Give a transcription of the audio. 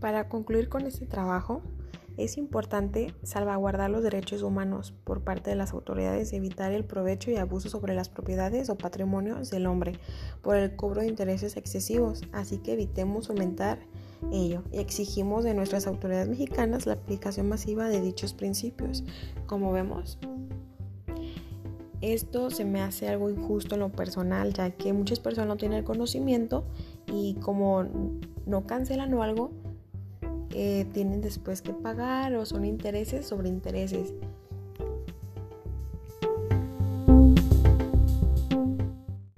Para concluir con este trabajo, es importante salvaguardar los derechos humanos por parte de las autoridades y evitar el provecho y abuso sobre las propiedades o patrimonios del hombre por el cobro de intereses excesivos, así que evitemos aumentar ello y exigimos de nuestras autoridades mexicanas la aplicación masiva de dichos principios. Como vemos, esto se me hace algo injusto en lo personal, ya que muchas personas no tienen el conocimiento y como no cancelan o algo, eh, tienen después que pagar o son intereses sobre intereses.